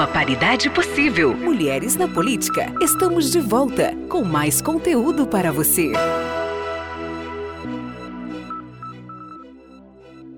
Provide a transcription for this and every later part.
uma paridade possível. Mulheres na Política. Estamos de volta com mais conteúdo para você.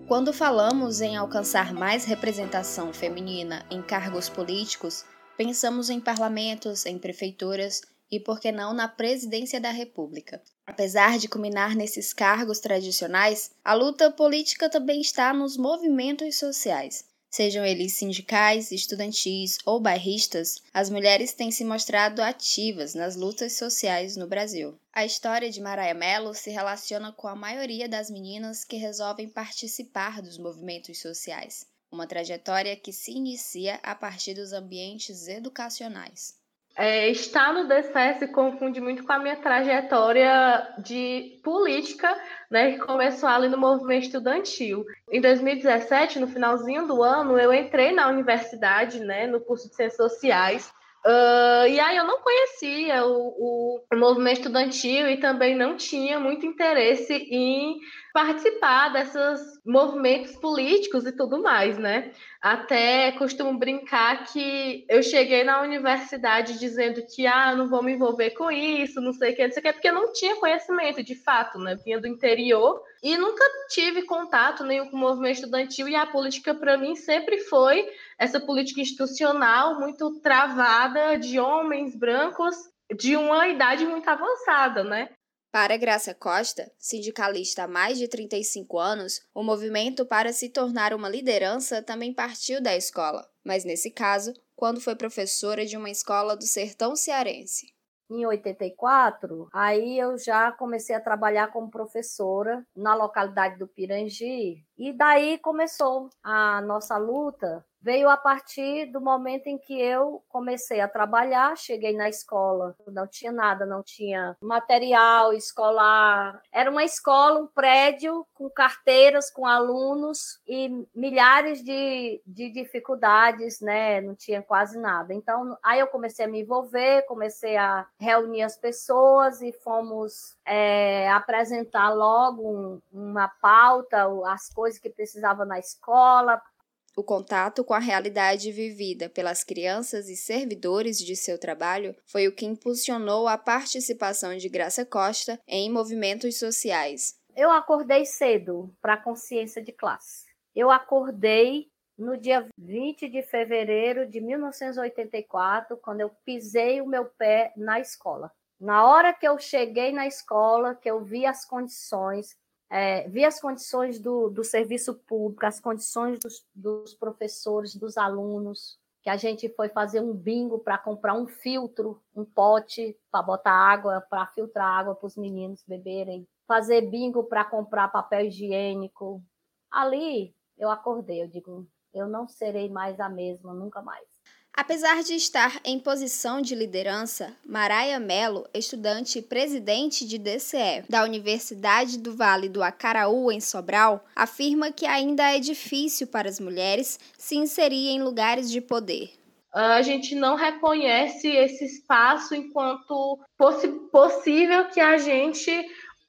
Quando falamos em alcançar mais representação feminina em cargos políticos, pensamos em parlamentos, em prefeituras e, por que não, na presidência da República. Apesar de culminar nesses cargos tradicionais, a luta política também está nos movimentos sociais. Sejam eles sindicais, estudantis ou bairristas, as mulheres têm se mostrado ativas nas lutas sociais no Brasil. A história de Maraia Mello se relaciona com a maioria das meninas que resolvem participar dos movimentos sociais, uma trajetória que se inicia a partir dos ambientes educacionais. É, estar no DCE se confunde muito com a minha trajetória de política, né, que começou ali no movimento estudantil. Em 2017, no finalzinho do ano, eu entrei na universidade, né, no curso de Ciências Sociais, Uh, e aí eu não conhecia o, o, movimento estudantil e também não tinha muito interesse em participar desses movimentos políticos e tudo mais, né? Até costumo brincar que eu cheguei na universidade dizendo que ah, não vou me envolver com isso, não sei o que, não sei o que, porque eu não tinha conhecimento de fato, né? Vinha do interior e nunca tive contato nenhum com o movimento estudantil e a política para mim sempre foi essa política institucional muito travada de homens brancos de uma idade muito avançada, né? Para Graça Costa, sindicalista há mais de 35 anos, o movimento para se tornar uma liderança também partiu da escola, mas nesse caso, quando foi professora de uma escola do sertão cearense. Em 84, aí eu já comecei a trabalhar como professora na localidade do Pirangi, e daí começou a nossa luta veio a partir do momento em que eu comecei a trabalhar, cheguei na escola, não tinha nada, não tinha material escolar. Era uma escola, um prédio com carteiras, com alunos e milhares de, de dificuldades, né? Não tinha quase nada. Então, aí eu comecei a me envolver, comecei a reunir as pessoas e fomos é, apresentar logo um, uma pauta, as coisas que precisavam na escola, o contato com a realidade vivida pelas crianças e servidores de seu trabalho foi o que impulsionou a participação de Graça Costa em movimentos sociais. Eu acordei cedo para a consciência de classe. Eu acordei no dia 20 de fevereiro de 1984, quando eu pisei o meu pé na escola. Na hora que eu cheguei na escola, que eu vi as condições, é, vi as condições do, do serviço público, as condições dos, dos professores, dos alunos, que a gente foi fazer um bingo para comprar um filtro, um pote para botar água, para filtrar água para os meninos beberem, fazer bingo para comprar papel higiênico. Ali eu acordei, eu digo, eu não serei mais a mesma, nunca mais. Apesar de estar em posição de liderança, Maraia Mello, estudante e presidente de DCE da Universidade do Vale do Acaraú, em Sobral, afirma que ainda é difícil para as mulheres se inserir em lugares de poder. A gente não reconhece esse espaço enquanto possi possível que a gente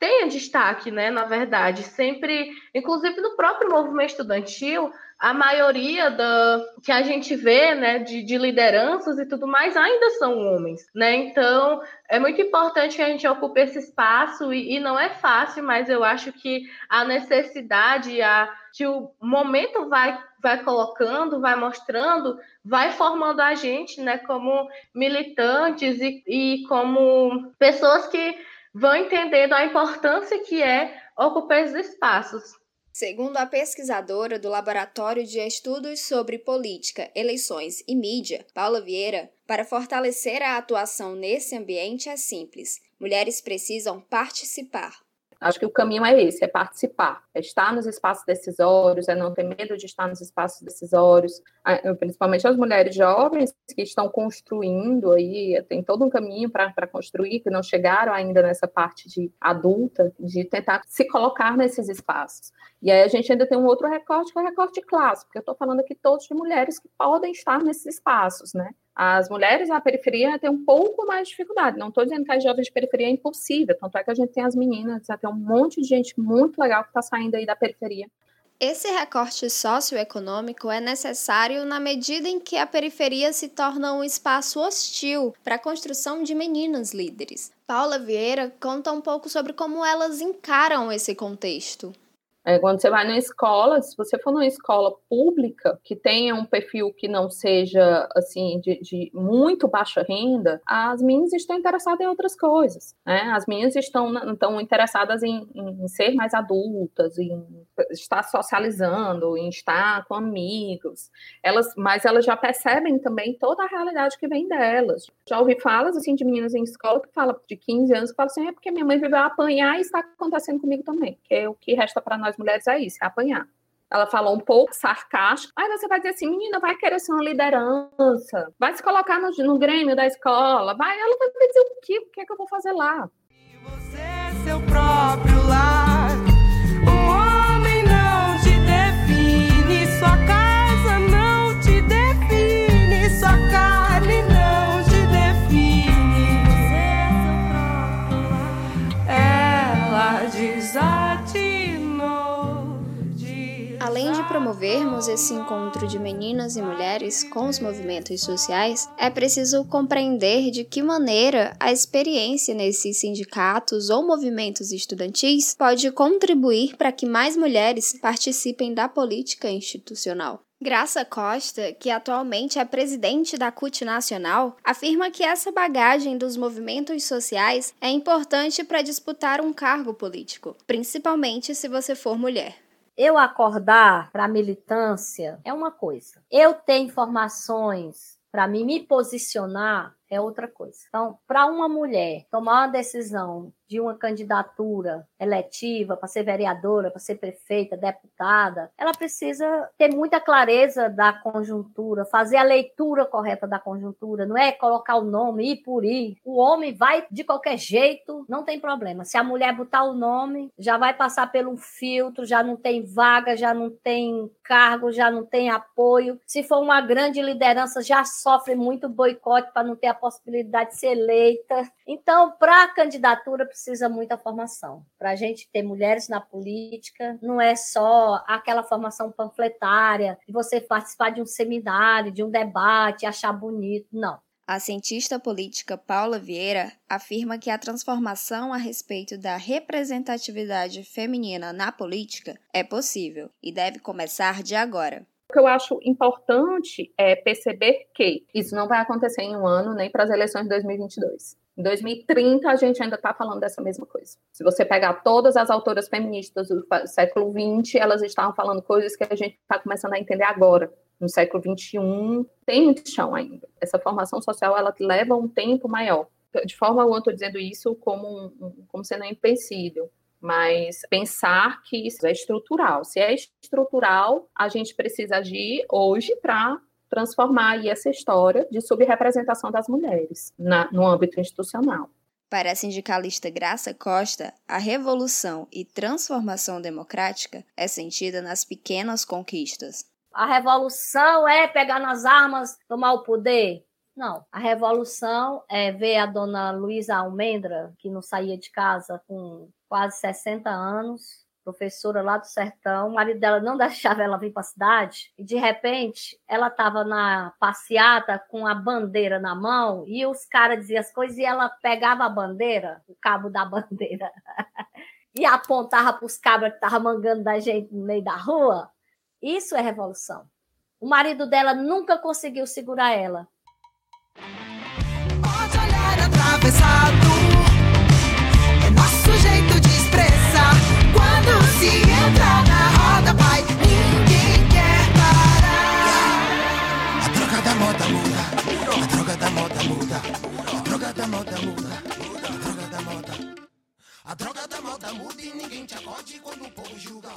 tenha destaque, né? Na verdade, sempre, inclusive no próprio movimento estudantil, a maioria da que a gente vê, né, de, de, lideranças e tudo mais, ainda são homens, né? Então é muito importante que a gente ocupe esse espaço e, e não é fácil, mas eu acho que a necessidade, a que o momento vai vai colocando, vai mostrando, vai formando a gente, né, como militantes e, e como pessoas que vão entendendo a importância que é ocupar esses espaços. Segundo a pesquisadora do Laboratório de Estudos sobre Política, Eleições e Mídia, Paula Vieira, para fortalecer a atuação nesse ambiente é simples: mulheres precisam participar. Acho que o caminho é esse, é participar, é estar nos espaços decisórios, é não ter medo de estar nos espaços decisórios, principalmente as mulheres jovens que estão construindo aí, tem todo um caminho para construir, que não chegaram ainda nessa parte de adulta, de tentar se colocar nesses espaços. E aí a gente ainda tem um outro recorte, que é o recorte classe, porque eu estou falando aqui todos de mulheres que podem estar nesses espaços, né? As mulheres na periferia têm um pouco mais de dificuldade. Não estou dizendo que as jovens de periferia é impossível, tanto é que a gente tem as meninas, tem um monte de gente muito legal que está saindo aí da periferia. Esse recorte socioeconômico é necessário na medida em que a periferia se torna um espaço hostil para a construção de meninas líderes. Paula Vieira conta um pouco sobre como elas encaram esse contexto. É, quando você vai na escola, se você for numa escola pública que tenha um perfil que não seja assim de, de muito baixa renda, as meninas estão interessadas em outras coisas. Né? As meninas estão, estão interessadas em, em ser mais adultas, em estar socializando, em estar com amigos. Elas, mas elas já percebem também toda a realidade que vem delas. Já ouvi falas assim de meninas em escola que falam de 15 anos que falam assim, é porque minha mãe viveu apanhar e está acontecendo comigo também, que é o que resta para nós mulheres é isso, é apanhar. Ela falou um pouco sarcástico. Aí você vai dizer assim, menina, vai querer ser uma liderança, vai se colocar no, no Grêmio da escola, vai. Ela vai dizer o quê? O que é que eu vou fazer lá? Você é seu próprio lar. Promovermos esse encontro de meninas e mulheres com os movimentos sociais, é preciso compreender de que maneira a experiência nesses sindicatos ou movimentos estudantis pode contribuir para que mais mulheres participem da política institucional. Graça Costa, que atualmente é presidente da CUT Nacional, afirma que essa bagagem dos movimentos sociais é importante para disputar um cargo político, principalmente se você for mulher. Eu acordar para a militância é uma coisa. Eu ter informações para mim me posicionar é outra coisa. Então, para uma mulher tomar uma decisão de uma candidatura eletiva para ser vereadora, para ser prefeita, deputada, ela precisa ter muita clareza da conjuntura, fazer a leitura correta da conjuntura, não é colocar o nome, ir por ir. O homem vai de qualquer jeito, não tem problema. Se a mulher botar o nome, já vai passar pelo filtro, já não tem vaga, já não tem cargo, já não tem apoio. Se for uma grande liderança, já sofre muito boicote para não ter a possibilidade de ser eleita. Então, para a candidatura, precisa muita formação. Para a gente ter mulheres na política, não é só aquela formação panfletária, de você participar de um seminário, de um debate, achar bonito. Não. A cientista política Paula Vieira afirma que a transformação a respeito da representatividade feminina na política é possível e deve começar de agora. O que eu acho importante é perceber que isso não vai acontecer em um ano nem para as eleições de 2022. Em 2030, a gente ainda está falando dessa mesma coisa. Se você pegar todas as autoras feministas do século XX, elas estavam falando coisas que a gente está começando a entender agora. No século XXI, tem muito chão ainda. Essa formação social, ela leva um tempo maior. De forma alguma, estou dizendo isso como, como sendo impossível, mas pensar que isso é estrutural. Se é estrutural, a gente precisa agir hoje para transformar aí essa história de subrepresentação das mulheres na, no âmbito institucional. Para a sindicalista Graça Costa, a revolução e transformação democrática é sentida nas pequenas conquistas. A revolução é pegar nas armas, tomar o poder? Não. A revolução é ver a dona Luísa Almendra, que não saía de casa com quase 60 anos, professora lá do sertão, o marido dela não deixava ela vir para a cidade, e de repente ela estava na passeata com a bandeira na mão, e os caras diziam as coisas, e ela pegava a bandeira, o cabo da bandeira, e apontava para os cabras que estavam mangando da gente no meio da rua. Isso é revolução. O marido dela nunca conseguiu segurar ela. Pode olhar atravessado,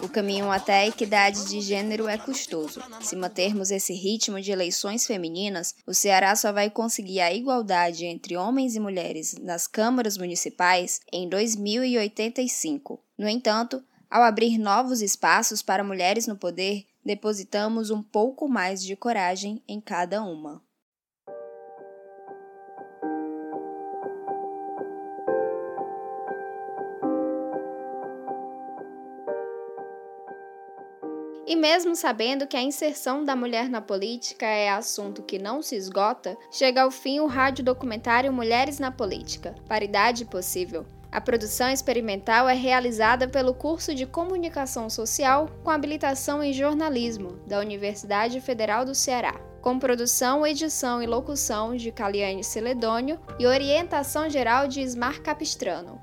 O caminho até a equidade de gênero é custoso. Se mantermos esse ritmo de eleições femininas, o Ceará só vai conseguir a igualdade entre homens e mulheres nas câmaras municipais em 2085. No entanto, ao abrir novos espaços para mulheres no poder, depositamos um pouco mais de coragem em cada uma. E mesmo sabendo que a inserção da mulher na política é assunto que não se esgota, chega ao fim o rádio documentário Mulheres na Política Paridade Possível. A produção experimental é realizada pelo curso de Comunicação Social com habilitação em jornalismo da Universidade Federal do Ceará, com produção, edição e locução de Caliane Celedônio e orientação geral de Ismar Capistrano.